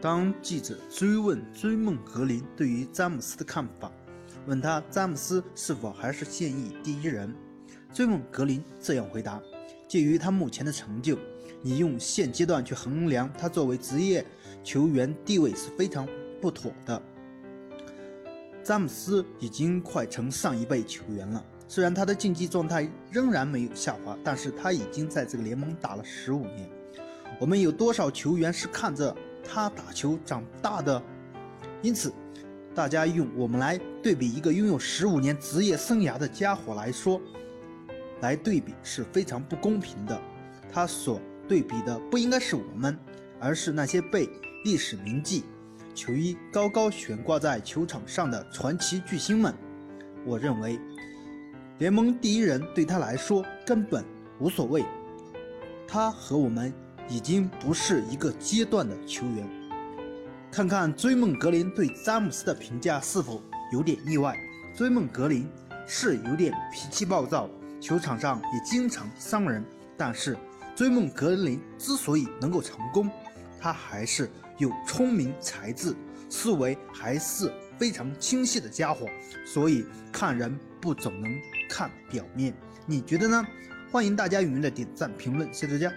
当记者追问追梦格林对于詹姆斯的看法，问他詹姆斯是否还是现役第一人，追梦格林这样回答：“鉴于他目前的成就，你用现阶段去衡量他作为职业球员地位是非常不妥的。詹姆斯已经快成上一辈球员了，虽然他的竞技状态仍然没有下滑，但是他已经在这个联盟打了十五年。我们有多少球员是看着？”他打球长大的，因此，大家用我们来对比一个拥有十五年职业生涯的家伙来说，来对比是非常不公平的。他所对比的不应该是我们，而是那些被历史铭记、球衣高高悬挂在球场上的传奇巨星们。我认为，联盟第一人对他来说根本无所谓。他和我们。已经不是一个阶段的球员。看看追梦格林对詹姆斯的评价是否有点意外？追梦格林是有点脾气暴躁，球场上也经常伤人。但是追梦格林之所以能够成功，他还是有聪明才智，思维还是非常清晰的家伙。所以看人不总能看表面，你觉得呢？欢迎大家踊跃的点赞评论，谢谢大家。